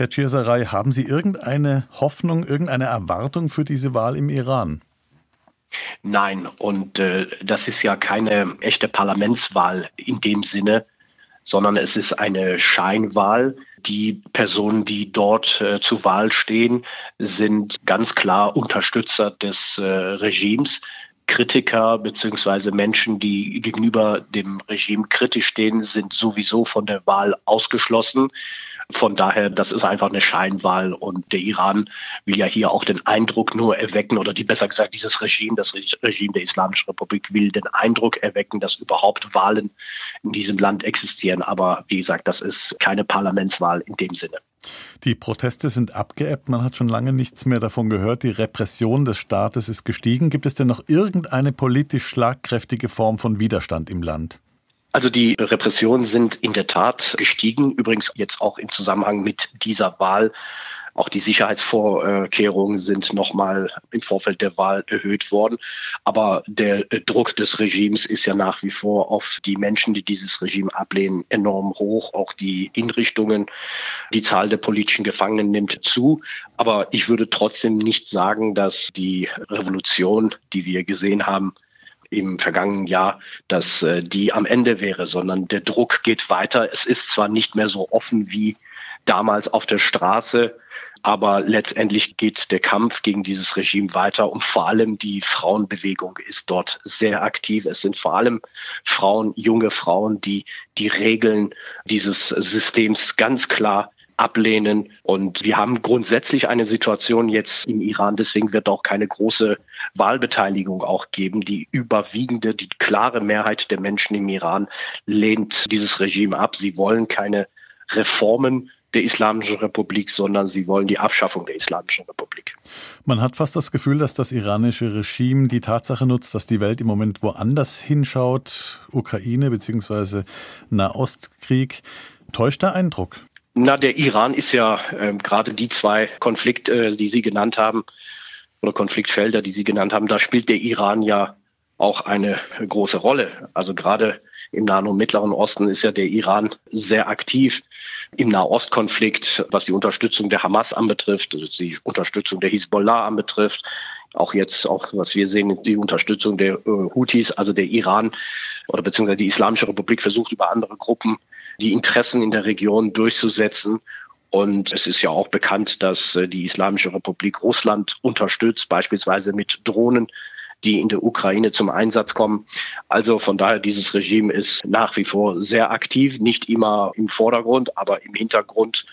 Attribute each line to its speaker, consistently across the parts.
Speaker 1: Herr Chirsaray, haben Sie irgendeine Hoffnung, irgendeine Erwartung für diese Wahl im Iran?
Speaker 2: Nein, und äh, das ist ja keine echte Parlamentswahl in dem Sinne, sondern es ist eine Scheinwahl. Die Personen, die dort äh, zur Wahl stehen, sind ganz klar Unterstützer des äh, Regimes. Kritiker beziehungsweise Menschen, die gegenüber dem Regime kritisch stehen, sind sowieso von der Wahl ausgeschlossen. Von daher, das ist einfach eine Scheinwahl und der Iran will ja hier auch den Eindruck nur erwecken oder die besser gesagt dieses Regime, das Regime der Islamischen Republik will den Eindruck erwecken, dass überhaupt Wahlen in diesem Land existieren. Aber wie gesagt, das ist keine Parlamentswahl in dem Sinne.
Speaker 1: Die Proteste sind abgeebbt, man hat schon lange nichts mehr davon gehört, die Repression des Staates ist gestiegen. Gibt es denn noch irgendeine politisch schlagkräftige Form von Widerstand im Land?
Speaker 2: Also die Repressionen sind in der Tat gestiegen, übrigens jetzt auch im Zusammenhang mit dieser Wahl. Auch die Sicherheitsvorkehrungen sind nochmal im Vorfeld der Wahl erhöht worden. Aber der Druck des Regimes ist ja nach wie vor auf die Menschen, die dieses Regime ablehnen, enorm hoch. Auch die Hinrichtungen, die Zahl der politischen Gefangenen nimmt zu. Aber ich würde trotzdem nicht sagen, dass die Revolution, die wir gesehen haben, im vergangenen Jahr, dass äh, die am Ende wäre, sondern der Druck geht weiter. Es ist zwar nicht mehr so offen wie damals auf der Straße, aber letztendlich geht der Kampf gegen dieses Regime weiter und vor allem die Frauenbewegung ist dort sehr aktiv. Es sind vor allem Frauen, junge Frauen, die die Regeln dieses Systems ganz klar ablehnen. Und wir haben grundsätzlich eine Situation jetzt im Iran, deswegen wird auch keine große Wahlbeteiligung auch geben. Die überwiegende, die klare Mehrheit der Menschen im Iran lehnt dieses Regime ab. Sie wollen keine Reformen der Islamischen Republik, sondern sie wollen die Abschaffung der Islamischen Republik.
Speaker 1: Man hat fast das Gefühl, dass das iranische Regime die Tatsache nutzt, dass die Welt im Moment woanders hinschaut, Ukraine bzw. Nahostkrieg. Täuscht der Eindruck?
Speaker 2: Na, der Iran ist ja äh, gerade die zwei Konflikte, äh, die Sie genannt haben, oder Konfliktfelder, die Sie genannt haben, da spielt der Iran ja auch eine große Rolle. Also gerade im Nahen und Mittleren Osten ist ja der Iran sehr aktiv im Nahostkonflikt, was die Unterstützung der Hamas anbetrifft, also die Unterstützung der Hisbollah anbetrifft. Auch jetzt, auch was wir sehen, die Unterstützung der äh, Houthis, also der Iran oder beziehungsweise die Islamische Republik versucht über andere Gruppen die Interessen in der Region durchzusetzen. Und es ist ja auch bekannt, dass äh, die Islamische Republik Russland unterstützt, beispielsweise mit Drohnen, die in der Ukraine zum Einsatz kommen. Also von daher, dieses Regime ist nach wie vor sehr aktiv, nicht immer im Vordergrund, aber im Hintergrund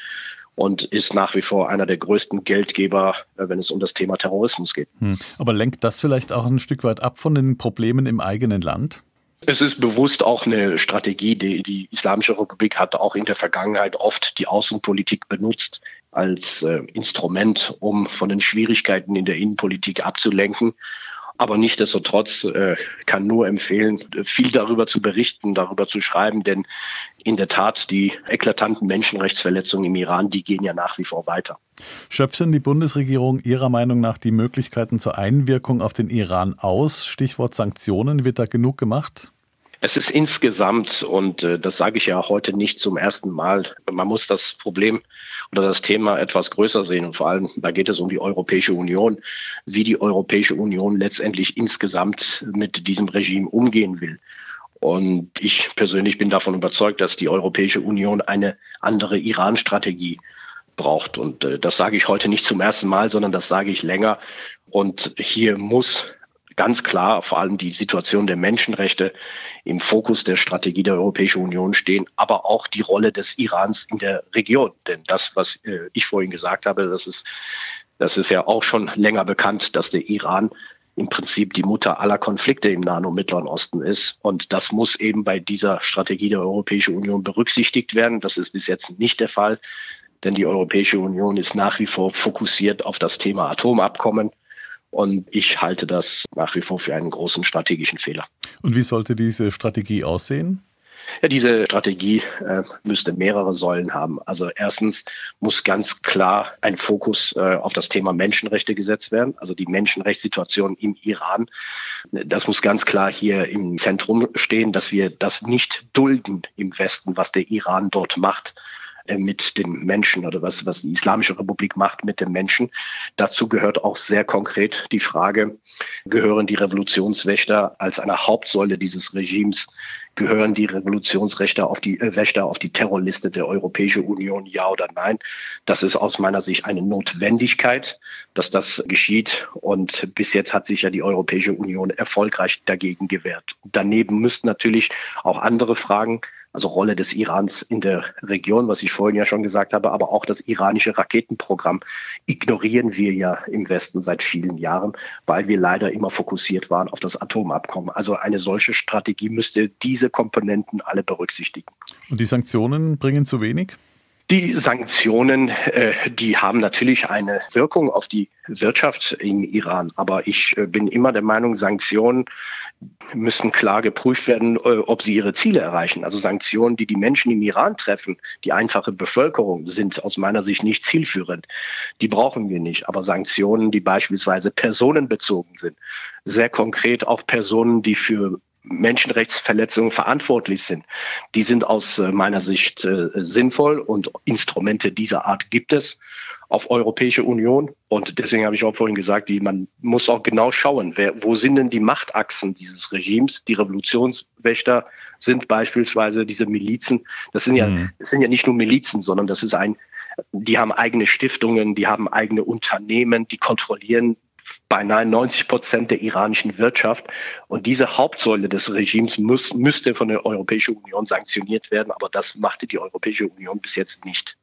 Speaker 2: und ist nach wie vor einer der größten Geldgeber, äh, wenn es um das Thema Terrorismus geht. Hm.
Speaker 1: Aber lenkt das vielleicht auch ein Stück weit ab von den Problemen im eigenen Land?
Speaker 2: Es ist bewusst auch eine Strategie, die die Islamische Republik hat auch in der Vergangenheit oft die Außenpolitik benutzt als äh, Instrument, um von den Schwierigkeiten in der Innenpolitik abzulenken. Aber nichtdestotrotz äh, kann nur empfehlen, viel darüber zu berichten, darüber zu schreiben, denn in der Tat die eklatanten Menschenrechtsverletzungen im Iran, die gehen ja nach wie vor weiter.
Speaker 1: Schöpft denn die Bundesregierung Ihrer Meinung nach die Möglichkeiten zur Einwirkung auf den Iran aus? Stichwort Sanktionen, wird da genug gemacht?
Speaker 2: Es ist insgesamt, und äh, das sage ich ja heute nicht zum ersten Mal, man muss das Problem oder das Thema etwas größer sehen. Und vor allem, da geht es um die Europäische Union, wie die Europäische Union letztendlich insgesamt mit diesem Regime umgehen will. Und ich persönlich bin davon überzeugt, dass die Europäische Union eine andere Iran-Strategie braucht. Und äh, das sage ich heute nicht zum ersten Mal, sondern das sage ich länger. Und hier muss ganz klar vor allem die Situation der Menschenrechte im Fokus der Strategie der Europäischen Union stehen, aber auch die Rolle des Irans in der Region. Denn das, was äh, ich vorhin gesagt habe, das ist, das ist ja auch schon länger bekannt, dass der Iran im Prinzip die Mutter aller Konflikte im Nahen und Mittleren Osten ist. Und das muss eben bei dieser Strategie der Europäischen Union berücksichtigt werden. Das ist bis jetzt nicht der Fall, denn die Europäische Union ist nach wie vor fokussiert auf das Thema Atomabkommen. Und ich halte das nach wie vor für einen großen strategischen Fehler.
Speaker 1: Und wie sollte diese Strategie aussehen?
Speaker 2: Ja, diese Strategie äh, müsste mehrere Säulen haben. Also erstens muss ganz klar ein Fokus äh, auf das Thema Menschenrechte gesetzt werden, also die Menschenrechtssituation im Iran. Das muss ganz klar hier im Zentrum stehen, dass wir das nicht dulden im Westen, was der Iran dort macht mit den Menschen oder was, was die Islamische Republik macht mit den Menschen. Dazu gehört auch sehr konkret die Frage, gehören die Revolutionswächter als eine Hauptsäule dieses Regimes gehören die Revolutionsrechte auf die äh, Wächter auf die Terrorliste der Europäischen Union, ja oder nein? Das ist aus meiner Sicht eine Notwendigkeit, dass das geschieht. Und bis jetzt hat sich ja die Europäische Union erfolgreich dagegen gewehrt. Daneben müssten natürlich auch andere Fragen also Rolle des Irans in der Region, was ich vorhin ja schon gesagt habe, aber auch das iranische Raketenprogramm ignorieren wir ja im Westen seit vielen Jahren, weil wir leider immer fokussiert waren auf das Atomabkommen. Also eine solche Strategie müsste diese Komponenten alle berücksichtigen.
Speaker 1: Und die Sanktionen bringen zu wenig?
Speaker 2: Die Sanktionen, äh, die haben natürlich eine Wirkung auf die Wirtschaft im Iran. Aber ich äh, bin immer der Meinung, Sanktionen müssen klar geprüft werden, äh, ob sie ihre Ziele erreichen. Also Sanktionen, die die Menschen im Iran treffen, die einfache Bevölkerung, sind aus meiner Sicht nicht zielführend. Die brauchen wir nicht. Aber Sanktionen, die beispielsweise personenbezogen sind, sehr konkret auf Personen, die für Menschenrechtsverletzungen verantwortlich sind. Die sind aus äh, meiner Sicht äh, sinnvoll und Instrumente dieser Art gibt es auf Europäische Union. Und deswegen habe ich auch vorhin gesagt, die, man muss auch genau schauen, wer, wo sind denn die Machtachsen dieses Regimes? Die Revolutionswächter sind beispielsweise diese Milizen. Das sind ja, mhm. das sind ja nicht nur Milizen, sondern das ist ein, die haben eigene Stiftungen, die haben eigene Unternehmen, die kontrollieren beinahe 90 Prozent der iranischen Wirtschaft. Und diese Hauptsäule des Regimes muss, müsste von der Europäischen Union sanktioniert werden. Aber das machte die Europäische Union bis jetzt nicht.